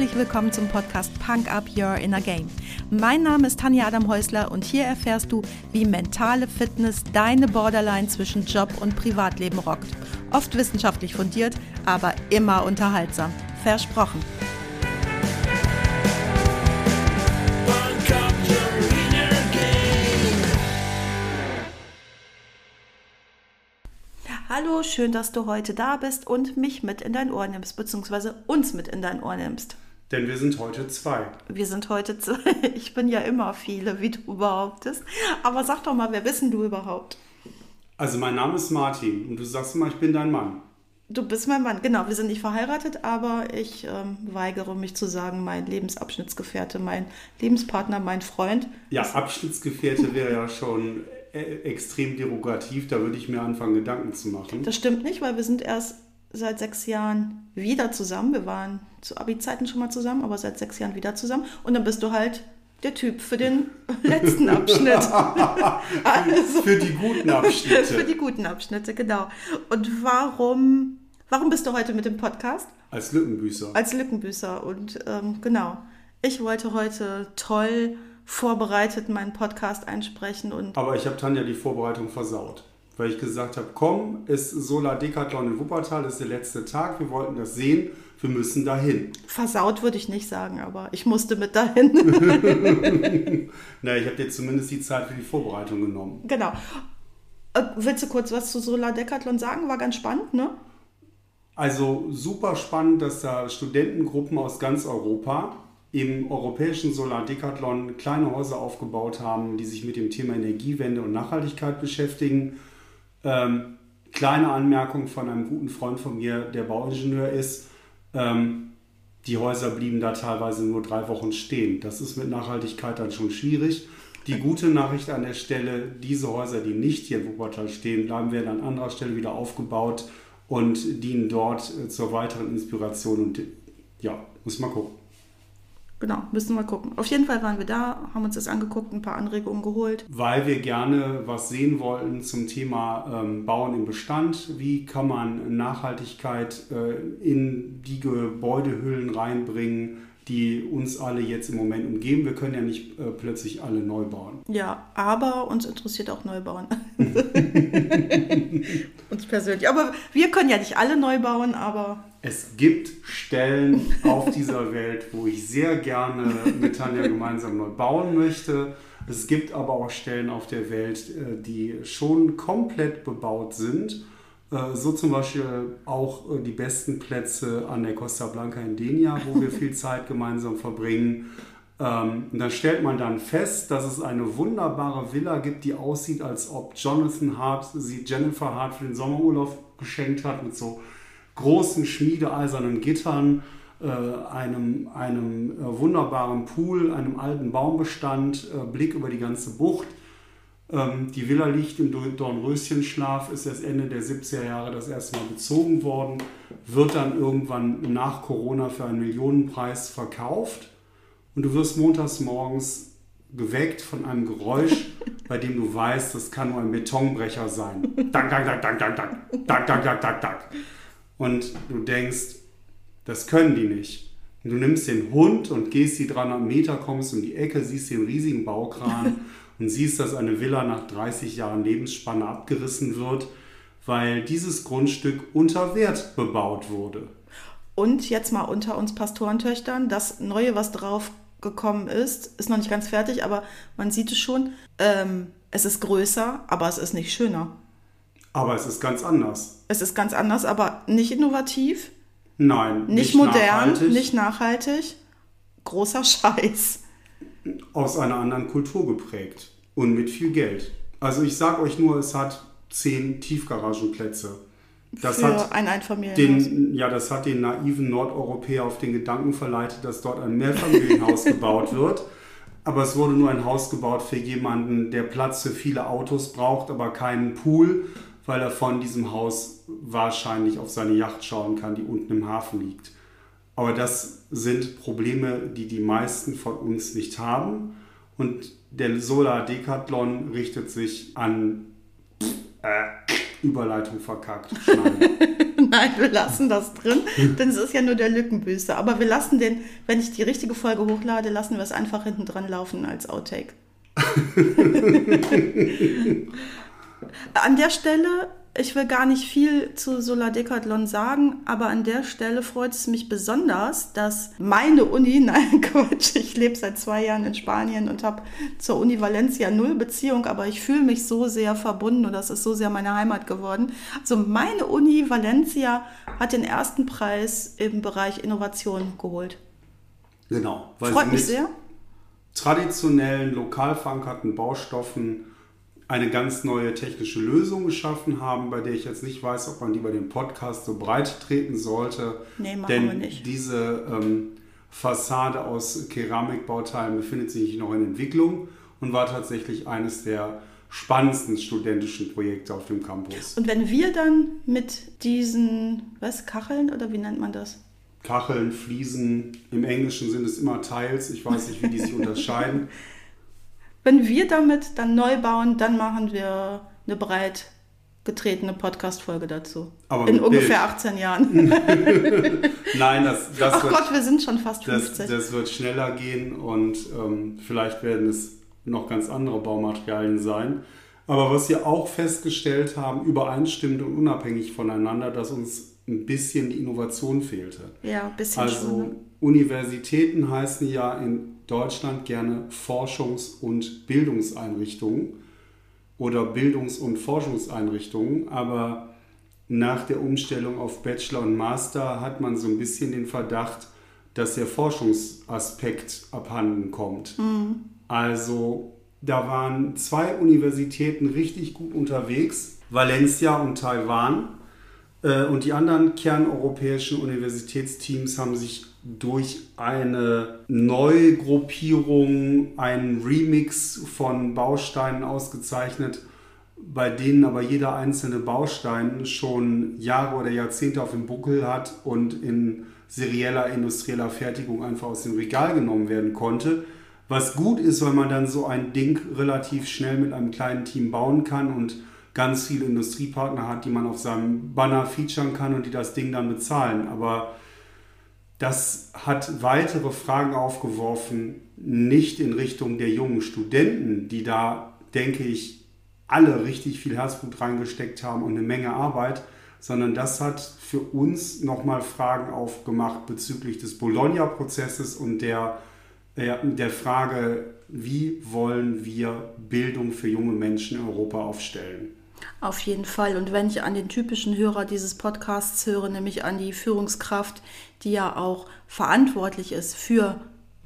herzlich willkommen zum Podcast Punk Up Your Inner Game. Mein Name ist Tanja Adam Häusler und hier erfährst du, wie mentale Fitness deine Borderline zwischen Job und Privatleben rockt. Oft wissenschaftlich fundiert, aber immer unterhaltsam. Versprochen. Hallo, schön, dass du heute da bist und mich mit in dein Ohr nimmst, beziehungsweise uns mit in dein Ohr nimmst. Denn wir sind heute zwei. Wir sind heute zwei. Ich bin ja immer viele, wie du behauptest. Aber sag doch mal, wer bist denn du überhaupt? Also mein Name ist Martin und du sagst immer, ich bin dein Mann. Du bist mein Mann, genau. Wir sind nicht verheiratet, aber ich ähm, weigere mich zu sagen, mein Lebensabschnittsgefährte, mein Lebenspartner, mein Freund. Ja, Abschnittsgefährte wäre ja schon äh, extrem derogativ, da würde ich mir anfangen, Gedanken zu machen. Das stimmt nicht, weil wir sind erst seit sechs Jahren wieder zusammen. Wir waren zu Abi-Zeiten schon mal zusammen, aber seit sechs Jahren wieder zusammen. Und dann bist du halt der Typ für den letzten Abschnitt. also, für die guten Abschnitte. für die guten Abschnitte, genau. Und warum, warum bist du heute mit dem Podcast? Als Lückenbüßer. Als Lückenbüßer. Und ähm, genau, ich wollte heute toll vorbereitet meinen Podcast einsprechen. Und Aber ich habe Tanja die Vorbereitung versaut. Weil ich gesagt habe, komm, ist Solar Decathlon in Wuppertal, ist der letzte Tag, wir wollten das sehen, wir müssen dahin. Versaut würde ich nicht sagen, aber ich musste mit dahin. Na, ich habe dir zumindest die Zeit für die Vorbereitung genommen. Genau. Äh, willst du kurz was zu Solar Decathlon sagen? War ganz spannend, ne? Also super spannend, dass da Studentengruppen aus ganz Europa im europäischen Solar Decathlon kleine Häuser aufgebaut haben, die sich mit dem Thema Energiewende und Nachhaltigkeit beschäftigen. Ähm, kleine Anmerkung von einem guten Freund von mir, der Bauingenieur ist. Ähm, die Häuser blieben da teilweise nur drei Wochen stehen. Das ist mit Nachhaltigkeit dann schon schwierig. Die gute Nachricht an der Stelle, diese Häuser, die nicht hier in Wuppertal stehen, bleiben werden an anderer Stelle wieder aufgebaut und dienen dort äh, zur weiteren Inspiration. Und ja, muss mal gucken genau, müssen wir gucken. Auf jeden Fall waren wir da, haben uns das angeguckt, ein paar Anregungen geholt. Weil wir gerne was sehen wollten zum Thema ähm, Bauen im Bestand. Wie kann man Nachhaltigkeit äh, in die Gebäudehüllen reinbringen? Die uns alle jetzt im Moment umgeben. Wir können ja nicht äh, plötzlich alle neu bauen. Ja, aber uns interessiert auch Neubauen. uns persönlich. Aber wir können ja nicht alle neu bauen, aber. Es gibt Stellen auf dieser Welt, wo ich sehr gerne mit Tanja gemeinsam neu bauen möchte. Es gibt aber auch Stellen auf der Welt, äh, die schon komplett bebaut sind so zum Beispiel auch äh, die besten Plätze an der Costa Blanca in Denia, wo wir viel Zeit gemeinsam verbringen. Ähm, und da stellt man dann fest, dass es eine wunderbare Villa gibt, die aussieht, als ob Jonathan Hart sie Jennifer Hart für den Sommerurlaub geschenkt hat, mit so großen schmiedeeisernen Gittern, äh, einem, einem wunderbaren Pool, einem alten Baumbestand, Blick über die ganze Bucht. Ähm, die Villa liegt im Dornröschenschlaf, ist erst Ende der 70er Jahre das erste Mal bezogen worden, wird dann irgendwann nach Corona für einen Millionenpreis verkauft und du wirst montags morgens geweckt von einem Geräusch, bei dem du weißt, das kann nur ein Betonbrecher sein. Dank, dank, dank, dank, dank, dank, dank, dank, dank, dank, dank. Und du denkst, das können die nicht. Und du nimmst den Hund und gehst die 300 Meter, kommst um die Ecke, siehst den riesigen Baukran und siehst, dass eine Villa nach 30 Jahren Lebensspanne abgerissen wird, weil dieses Grundstück unter Wert bebaut wurde. Und jetzt mal unter uns Pastorentöchtern, das Neue, was drauf gekommen ist, ist noch nicht ganz fertig, aber man sieht es schon. Ähm, es ist größer, aber es ist nicht schöner. Aber es ist ganz anders. Es ist ganz anders, aber nicht innovativ. Nein. Nicht, nicht modern, nachhaltig. nicht nachhaltig. Großer Scheiß aus einer anderen Kultur geprägt und mit viel Geld. Also ich sage euch nur, es hat zehn Tiefgaragenplätze. Das Für hat ein Einfamilienhaus. Den, ja, das hat den naiven Nordeuropäer auf den Gedanken verleitet, dass dort ein Mehrfamilienhaus gebaut wird. Aber es wurde nur ein Haus gebaut für jemanden, der Platz für viele Autos braucht, aber keinen Pool, weil er von diesem Haus wahrscheinlich auf seine Yacht schauen kann, die unten im Hafen liegt. Aber das sind Probleme, die die meisten von uns nicht haben. Und der Solar Decathlon richtet sich an äh, Überleitung verkackt. Nein, wir lassen das drin, denn es ist ja nur der Lückenbüßer. Aber wir lassen den, wenn ich die richtige Folge hochlade, lassen wir es einfach hinten dran laufen als Outtake. An der Stelle ich will gar nicht viel zu Solar Decathlon sagen, aber an der Stelle freut es mich besonders, dass meine Uni, nein Quatsch, ich lebe seit zwei Jahren in Spanien und habe zur Uni Valencia null Beziehung, aber ich fühle mich so sehr verbunden und das ist so sehr meine Heimat geworden. Also meine Uni Valencia hat den ersten Preis im Bereich Innovation geholt. Genau. Freut mich sehr. Traditionellen, lokal verankerten Baustoffen eine ganz neue technische Lösung geschaffen haben, bei der ich jetzt nicht weiß, ob man die bei dem Podcast so breit treten sollte. Nee, machen Denn wir nicht. diese ähm, Fassade aus Keramikbauteilen befindet sich noch in Entwicklung und war tatsächlich eines der spannendsten studentischen Projekte auf dem Campus. Und wenn wir dann mit diesen, was, Kacheln oder wie nennt man das? Kacheln, Fliesen, im Englischen sind es immer Teils, ich weiß nicht, wie die sich unterscheiden. Wenn wir damit dann neu bauen, dann machen wir eine breit getretene Podcast-Folge dazu. Aber In ungefähr Bild. 18 Jahren. Nein, das, das, Ach wird, Gott, wir sind schon fast das, 50. das wird schneller gehen und ähm, vielleicht werden es noch ganz andere Baumaterialien sein. Aber was wir auch festgestellt haben, übereinstimmend und unabhängig voneinander, dass uns ein bisschen die Innovation fehlte. ja, ein bisschen Also schon. Ne? Universitäten heißen ja in Deutschland gerne Forschungs- und Bildungseinrichtungen oder Bildungs- und Forschungseinrichtungen, aber nach der Umstellung auf Bachelor und Master hat man so ein bisschen den Verdacht, dass der Forschungsaspekt abhanden kommt. Also da waren zwei Universitäten richtig gut unterwegs, Valencia und Taiwan. Äh, Und die anderen kerneuropäischen Universitätsteams haben sich durch eine Neugruppierung, einen Remix von Bausteinen ausgezeichnet, bei denen aber jeder einzelne Baustein schon Jahre oder Jahrzehnte auf dem Buckel hat und in serieller industrieller Fertigung einfach aus dem Regal genommen werden konnte. Was gut ist, weil man dann so ein Ding relativ schnell mit einem kleinen Team bauen kann und ganz viele Industriepartner hat, die man auf seinem Banner featuren kann und die das Ding dann bezahlen. Aber das hat weitere Fragen aufgeworfen, nicht in Richtung der jungen Studenten, die da, denke ich, alle richtig viel Herzblut reingesteckt haben und eine Menge Arbeit, sondern das hat für uns nochmal Fragen aufgemacht bezüglich des Bologna-Prozesses und der, äh, der Frage, wie wollen wir Bildung für junge Menschen in Europa aufstellen. Auf jeden Fall. Und wenn ich an den typischen Hörer dieses Podcasts höre, nämlich an die Führungskraft, die ja auch verantwortlich ist für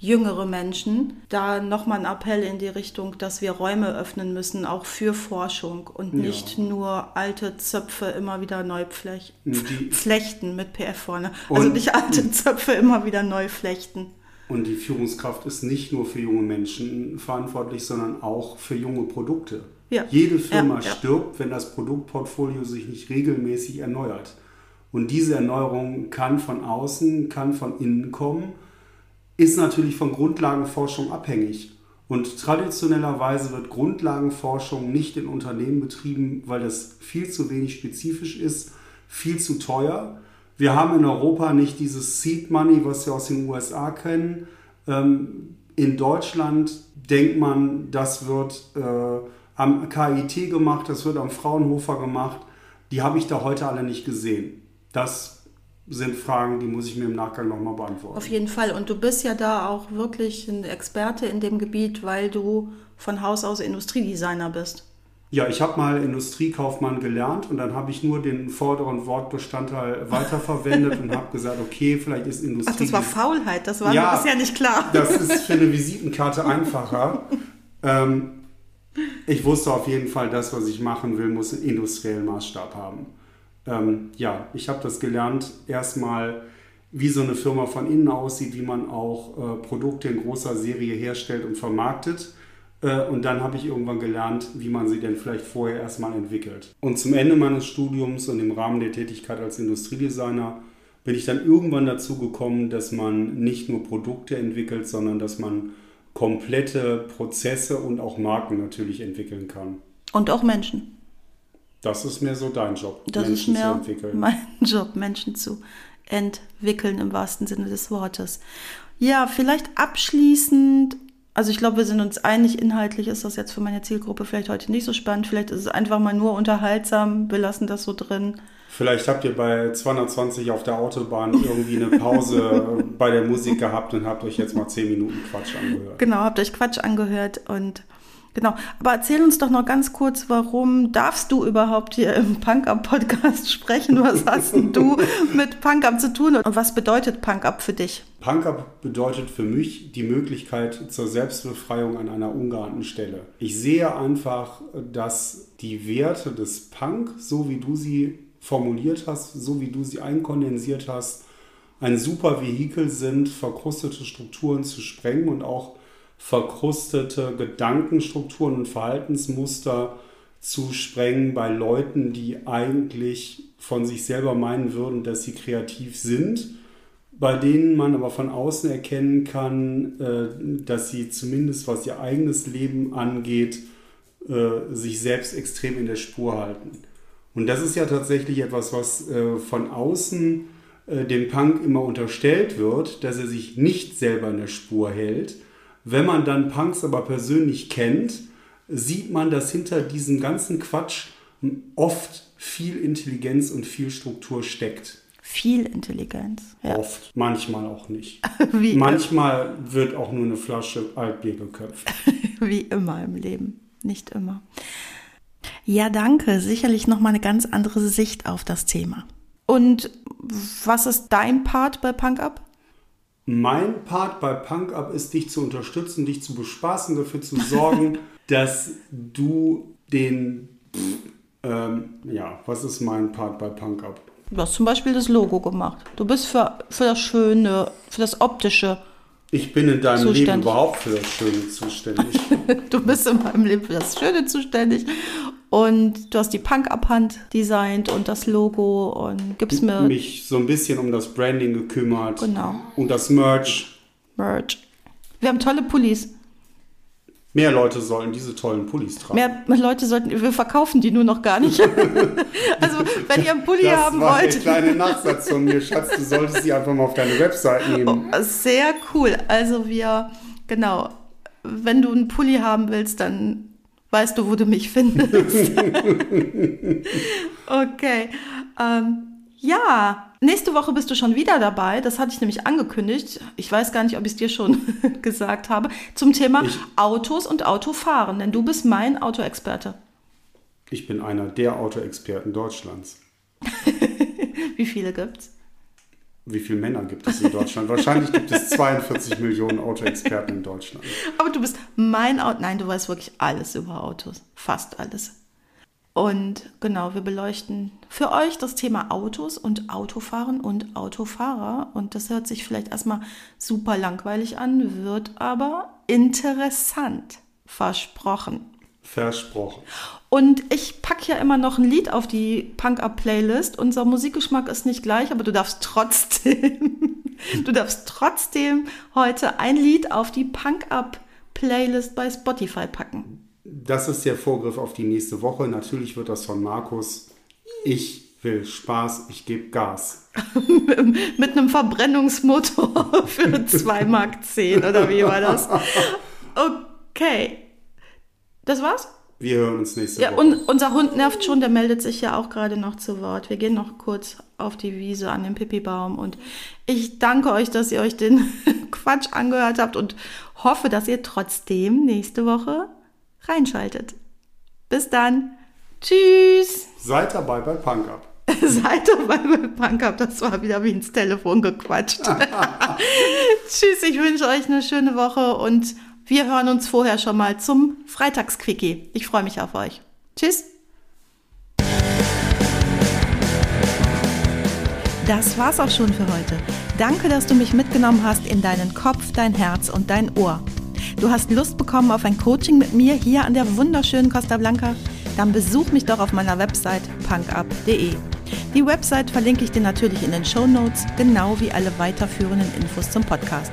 jüngere Menschen, da nochmal ein Appell in die Richtung, dass wir Räume öffnen müssen, auch für Forschung und Ja. nicht nur alte Zöpfe immer wieder neu flech Die- flechten mit PF vorne. Also Und- nicht alte Zöpfe immer wieder neu flechten. Und die Führungskraft ist nicht nur für junge Menschen verantwortlich, sondern auch für junge Produkte. Ja. Jede Firma Ja, ja. stirbt, wenn das Produktportfolio sich nicht regelmäßig erneuert. Und diese Erneuerung kann von außen, kann von innen kommen, ist natürlich von Grundlagenforschung abhängig. Und traditionellerweise wird Grundlagenforschung nicht in Unternehmen betrieben, weil das viel zu wenig spezifisch ist, viel zu teuer. Wir haben in Europa nicht dieses Seed Money, was wir aus den USA kennen. Ähm, in Deutschland denkt man, das wird äh, am KIT gemacht, das wird am Fraunhofer gemacht. Die habe ich da heute alle nicht gesehen. Das sind Fragen, die muss ich mir im Nachgang nochmal beantworten. Auf jeden Fall. Und du bist ja da auch wirklich ein Experte in dem Gebiet, weil du von Haus aus Industriedesigner bist. Ja, ich habe mal Industriekaufmann gelernt und dann habe ich nur den vorderen Wortbestandteil weiterverwendet und habe gesagt, okay, vielleicht ist Industrie. Ach, das war Faulheit, das war Ja. mir bisher nicht klar. Das ist für eine Visitenkarte einfacher. ähm, ich wusste auf jeden Fall, das, was ich machen will, muss einen industriellen Maßstab haben. Ähm, ja, ich habe das gelernt, erstmal, wie so eine Firma von innen aussieht, wie man auch äh, Produkte in großer Serie herstellt und vermarktet. Äh, und dann habe ich irgendwann gelernt, wie man sie denn vielleicht vorher erstmal entwickelt. Und zum Ende meines Studiums und im Rahmen der Tätigkeit als Industriedesigner bin ich dann irgendwann dazu gekommen, dass man nicht nur Produkte entwickelt, sondern dass man komplette Prozesse und auch Marken natürlich entwickeln kann. Und auch Menschen. Das ist mehr so dein Job, Das ist Menschen zu entwickeln. mein Job, Menschen zu entwickeln im wahrsten Sinne des Wortes. Ja, vielleicht abschließend, also ich glaube, wir sind uns einig, inhaltlich ist das jetzt für meine Zielgruppe vielleicht heute nicht so spannend. Vielleicht ist es einfach mal nur unterhaltsam, wir lassen das so drin. Vielleicht habt ihr bei 220 auf der Autobahn irgendwie eine Pause bei der Musik gehabt und habt euch jetzt mal 10 Minuten Quatsch angehört. Genau, habt euch Quatsch angehört und genau. Aber erzähl uns doch noch ganz kurz, warum darfst du überhaupt hier im Punk-Up-Podcast sprechen? Was hast denn du mit Punk-Up zu tun und was bedeutet Punk-Up für dich? Punk-Up bedeutet für mich die Möglichkeit zur Selbstbefreiung an einer ungeahnten Stelle. Ich sehe einfach, dass die Werte des Punk, so wie du sie formuliert hast, so wie du sie einkondensiert hast, ein super Vehikel sind, verkrustete Strukturen zu sprengen und auch verkrustete Gedankenstrukturen und Verhaltensmuster zu sprengen bei Leuten, die eigentlich von sich selber meinen würden, dass sie kreativ sind, bei denen man aber von außen erkennen kann, äh, dass sie zumindest was ihr eigenes Leben angeht, äh, sich selbst extrem in der Spur halten. Und das ist ja tatsächlich etwas, was äh, von außen äh, dem Punk immer unterstellt wird, dass er sich nicht selber in der Spur hält. Wenn man dann Punks aber persönlich kennt, sieht man, dass hinter diesem ganzen Quatsch oft viel Intelligenz und viel Struktur steckt. Viel Intelligenz. Ja. Oft, manchmal auch nicht. Wie, Manchmal wird auch nur eine Flasche Altbier geköpft. wie immer im Leben. Nicht immer. Ja, danke. Sicherlich nochmal eine ganz andere Sicht auf das Thema. Und was ist dein Part bei Punk Up? Mein Part bei Punk Up ist, dich zu unterstützen, dich zu bespaßen, dafür zu sorgen, dass du den. Ähm, ja, was ist mein Part bei Punk Up? Du hast zum Beispiel das Logo gemacht. Du bist für, für das Schöne, für das Optische. Ich bin in deinem Leben Zuständig. überhaupt für das Schöne zuständig. Du bist in meinem Leben für das Schöne zuständig. Und du hast die Punk-Up-Hand designt und das Logo und gibst mir Mich so ein bisschen um das Branding gekümmert. Genau. Und das Merch. Merch. Wir haben tolle Pullis. Mehr Leute sollten diese tollen Pullis tragen. Mehr Leute sollten, wir verkaufen die nur noch gar nicht. also, wenn ihr einen Pulli das haben war wollt. der kleine Nachsatz von mir, Schatz. Du solltest sie einfach mal auf deine Website nehmen. Sehr cool. Also wir, genau, wenn du einen Pulli haben willst, dann weißt du, wo du mich findest. okay. Ähm, ja, nächste Woche bist du schon wieder dabei. Das hatte ich nämlich angekündigt. Ich weiß gar nicht, ob ich es dir schon gesagt habe. Zum Thema Ich- Autos und Autofahren. Denn du bist mein Autoexperte. Ich bin einer der Autoexperten Deutschlands. Wie viele gibt's? Wie viele Männer gibt es in Deutschland? Wahrscheinlich gibt es 42 Millionen Autoexperten in Deutschland. Aber du bist mein Auto. Nein, du weißt wirklich alles über Autos. Fast alles. Und genau, wir beleuchten für euch das Thema Autos und Autofahren und Autofahrer. Und das hört sich vielleicht erstmal super langweilig an, wird aber interessant. Versprochen. Versprochen. Und ich packe ja immer noch ein Lied auf die Punk-Up-Playlist. Unser Musikgeschmack ist nicht gleich, aber du darfst trotzdem, du darfst trotzdem heute ein Lied auf die Punk-Up-Playlist bei Spotify packen. Das ist der Vorgriff auf die nächste Woche. Natürlich wird das von Markus. Ich will Spaß, ich gebe Gas. Mit einem Verbrennungsmotor für 2,10 Mark 10 oder wie war das? Okay. Das war's? Wir hören uns nächste Ja, Woche. und unser Hund nervt schon, der meldet sich ja auch gerade noch zu Wort. Wir gehen noch kurz auf die Wiese an den Pipibaum und ich danke euch, dass ihr euch den Quatsch angehört habt und hoffe, dass ihr trotzdem nächste Woche reinschaltet. Bis dann. Tschüss. Seid dabei bei Punk Up. Seid dabei bei Punk Up. Das war wieder wie ins Telefon gequatscht. Tschüss, ich wünsche euch eine schöne Woche und wir hören uns vorher schon mal zum Freitagsquickie. Ich freue mich auf euch. Tschüss. Das war's auch schon für heute. Danke, dass du mich mitgenommen hast in deinen Kopf, dein Herz und dein Ohr. Du hast Lust bekommen auf ein Coaching mit mir hier an der wunderschönen Costa Blanca? Dann besuch mich doch auf meiner Website punkup.de. Die Website verlinke ich dir natürlich in den Show Notes, genau wie alle weiterführenden Infos zum Podcast.